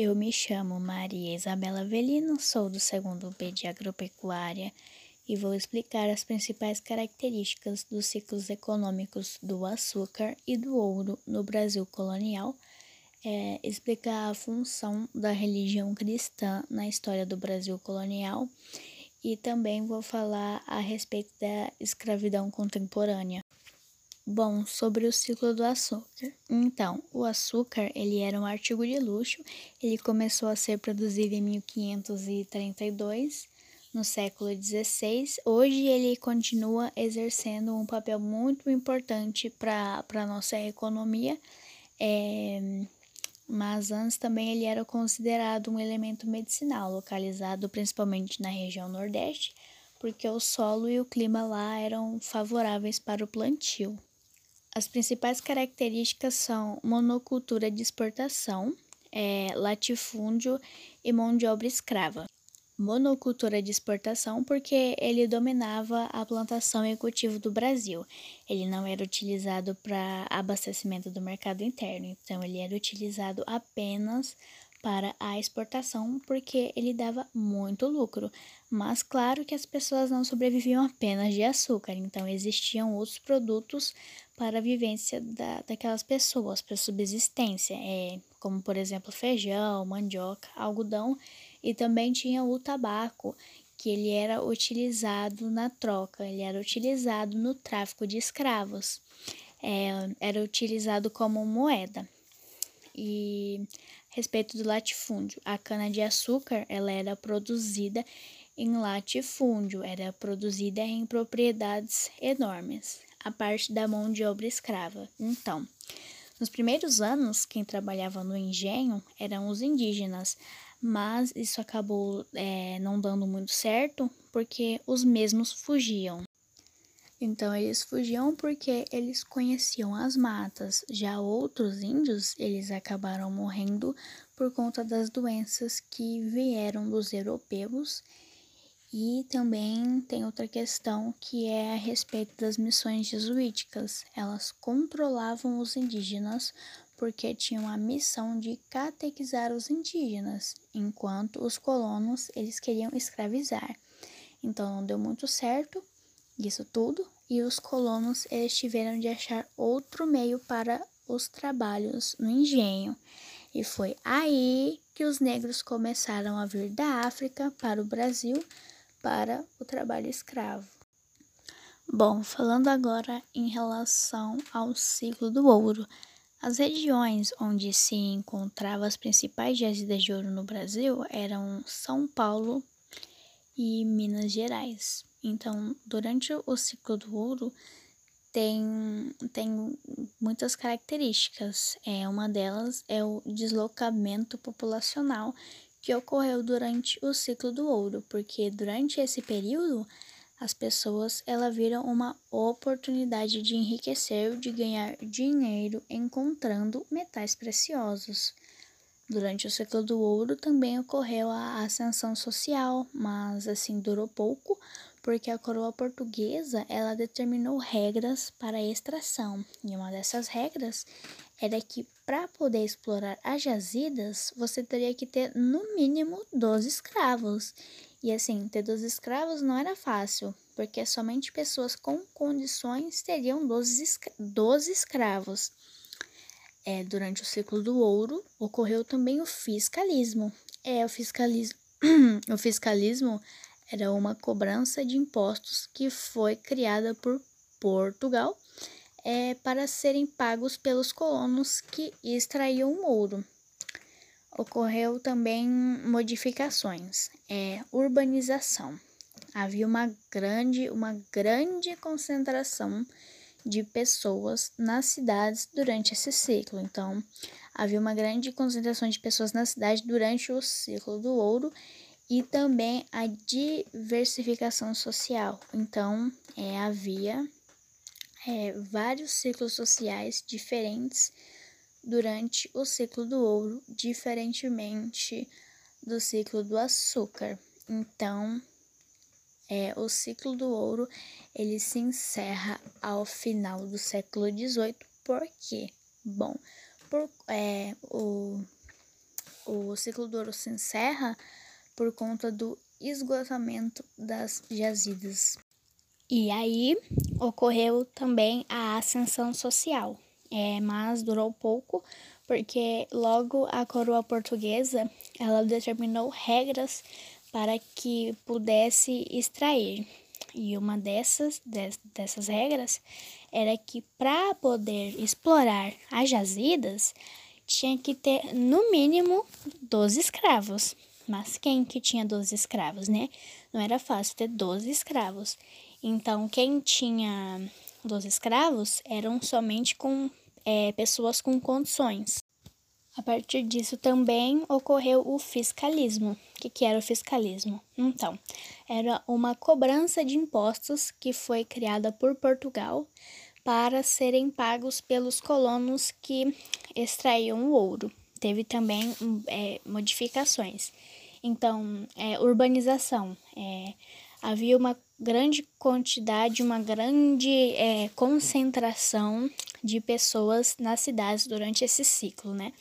Eu me chamo Maria Isabela Velino, sou do segundo B de Agropecuária e vou explicar as principais características dos ciclos econômicos do açúcar e do ouro no Brasil colonial, é, explicar a função da religião cristã na história do Brasil colonial e também vou falar a respeito da escravidão contemporânea. Bom, sobre o ciclo do açúcar. Então, o açúcar, ele era um artigo de luxo, ele começou a ser produzido em 1532, no século XVI. Hoje ele continua exercendo um papel muito importante para a nossa economia, é, mas antes também ele era considerado um elemento medicinal, localizado principalmente na região Nordeste, porque o solo e o clima lá eram favoráveis para o plantio. As principais características são monocultura de exportação, é, latifúndio e mão de obra escrava. Monocultura de exportação porque ele dominava a plantação e cultivo do Brasil. Ele não era utilizado para abastecimento do mercado interno, então ele era utilizado apenas para a exportação porque ele dava muito lucro. Mas claro que as pessoas não sobreviviam apenas de açúcar, então existiam outros produtos para a vivência da, daquelas pessoas, para subsistência, é, como por exemplo feijão, mandioca, algodão e também tinha o tabaco, que ele era utilizado na troca, ele era utilizado no tráfico de escravos, é, era utilizado como moeda. E respeito do latifúndio, a cana-de-açúcar ela era produzida em latifúndio, era produzida em propriedades enormes, a parte da mão de obra escrava. Então, nos primeiros anos, quem trabalhava no engenho eram os indígenas, mas isso acabou é, não dando muito certo porque os mesmos fugiam. Então eles fugiam porque eles conheciam as matas. Já outros índios, eles acabaram morrendo por conta das doenças que vieram dos europeus. E também tem outra questão que é a respeito das missões jesuíticas. Elas controlavam os indígenas porque tinham a missão de catequizar os indígenas, enquanto os colonos eles queriam escravizar. Então não deu muito certo isso tudo, e os colonos eles tiveram de achar outro meio para os trabalhos no engenho. E foi aí que os negros começaram a vir da África para o Brasil para o trabalho escravo. Bom, falando agora em relação ao ciclo do ouro, as regiões onde se encontravam as principais jazidas de ouro no Brasil eram São Paulo e Minas Gerais. Então, durante o ciclo do ouro, tem, tem muitas características. É, uma delas é o deslocamento populacional que ocorreu durante o ciclo do ouro, porque durante esse período as pessoas ela viram uma oportunidade de enriquecer, de ganhar dinheiro encontrando metais preciosos. Durante o século do ouro também ocorreu a ascensão social, mas assim durou pouco, porque a coroa portuguesa ela determinou regras para a extração. E uma dessas regras era que para poder explorar as jazidas, você teria que ter no mínimo 12 escravos. E assim, ter 12 escravos não era fácil, porque somente pessoas com condições teriam 12, 12 escravos. É, durante o ciclo do ouro, ocorreu também o fiscalismo. É, o fiscalismo, o fiscalismo era uma cobrança de impostos que foi criada por Portugal é, para serem pagos pelos colonos que extraíam ouro. Ocorreu também modificações, é, urbanização. Havia uma grande, uma grande concentração de pessoas nas cidades durante esse ciclo. Então, havia uma grande concentração de pessoas na cidade durante o ciclo do ouro e também a diversificação social. Então, é, havia é, vários ciclos sociais diferentes durante o ciclo do ouro, diferentemente do ciclo do açúcar. Então, é, o ciclo do ouro ele se encerra ao final do século XVIII. Por quê? Bom, por, é, o, o ciclo do ouro se encerra por conta do esgotamento das jazidas. E aí ocorreu também a ascensão social, é, mas durou pouco porque logo a coroa portuguesa ela determinou regras para que pudesse extrair. E uma dessas, dessas regras era que para poder explorar as jazidas tinha que ter no mínimo 12 escravos. Mas quem que tinha 12 escravos, né? Não era fácil ter 12 escravos. Então, quem tinha 12 escravos eram somente com é, pessoas com condições. A partir disso também ocorreu o fiscalismo. O que, que era o fiscalismo? Então, era uma cobrança de impostos que foi criada por Portugal para serem pagos pelos colonos que extraíam o ouro. Teve também é, modificações. Então, é, urbanização. É, havia uma grande quantidade, uma grande é, concentração de pessoas nas cidades durante esse ciclo, né?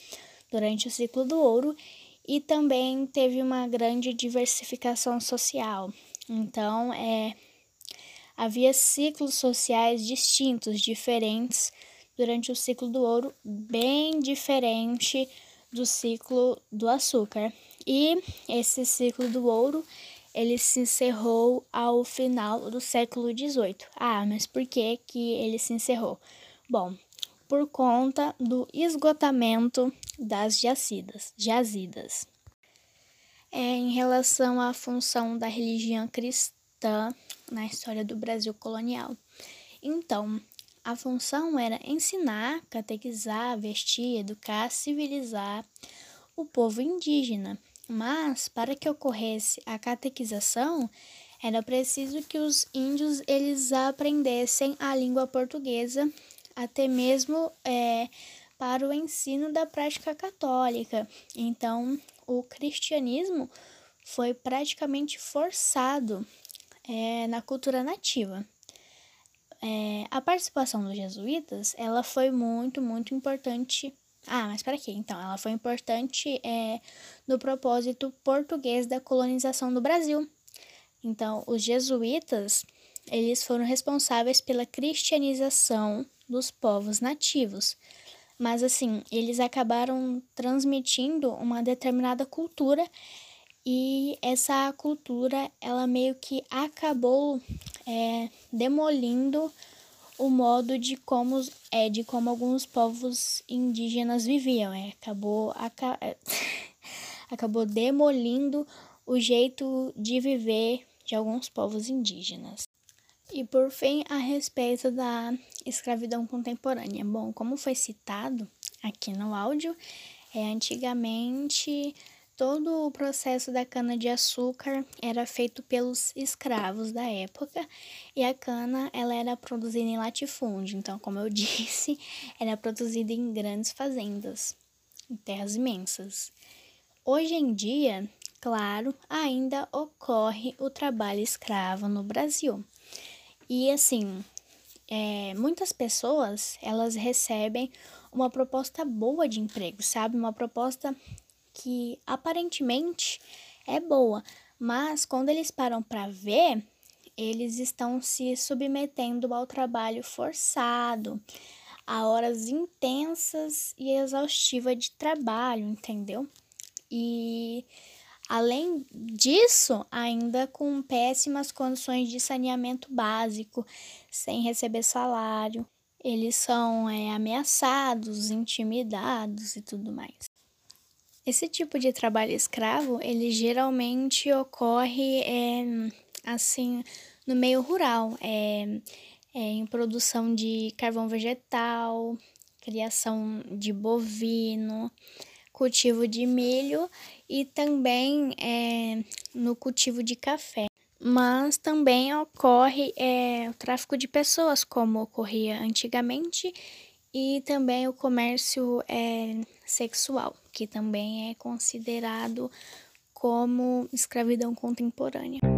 Durante o ciclo do ouro e também teve uma grande diversificação social. Então, é, havia ciclos sociais distintos, diferentes durante o ciclo do ouro, bem diferente do ciclo do açúcar. E esse ciclo do ouro ele se encerrou ao final do século XVIII. Ah, mas por que, que ele se encerrou? Bom, por conta do esgotamento das jazidas. jazidas. É, em relação à função da religião cristã na história do Brasil colonial. Então, a função era ensinar, catequizar, vestir, educar, civilizar o povo indígena. Mas, para que ocorresse a catequização, era preciso que os índios eles aprendessem a língua portuguesa até mesmo é, para o ensino da prática católica. Então, o cristianismo foi praticamente forçado é, na cultura nativa. É, a participação dos jesuítas, ela foi muito, muito importante. Ah, mas para quê? Então, ela foi importante é, no propósito português da colonização do Brasil. Então, os jesuítas, eles foram responsáveis pela cristianização dos povos nativos. Mas assim, eles acabaram transmitindo uma determinada cultura e essa cultura ela meio que acabou é, demolindo o modo de como é de como alguns povos indígenas viviam é, acabou aca, acabou demolindo o jeito de viver de alguns povos indígenas e por fim, a respeito da escravidão contemporânea. Bom, como foi citado aqui no áudio, é, antigamente todo o processo da cana-de-açúcar era feito pelos escravos da época e a cana ela era produzida em latifúndio. Então, como eu disse, era produzida em grandes fazendas, em terras imensas. Hoje em dia, claro, ainda ocorre o trabalho escravo no Brasil. E assim, é, muitas pessoas elas recebem uma proposta boa de emprego, sabe? Uma proposta que aparentemente é boa, mas quando eles param para ver, eles estão se submetendo ao trabalho forçado, a horas intensas e exaustivas de trabalho, entendeu? E Além disso, ainda com péssimas condições de saneamento básico, sem receber salário, eles são é, ameaçados, intimidados e tudo mais. Esse tipo de trabalho escravo, ele geralmente ocorre é, assim no meio rural, é, é, em produção de carvão vegetal, criação de bovino, cultivo de milho e também é, no cultivo de café. Mas também ocorre é, o tráfico de pessoas, como ocorria antigamente, e também o comércio é, sexual, que também é considerado como escravidão contemporânea.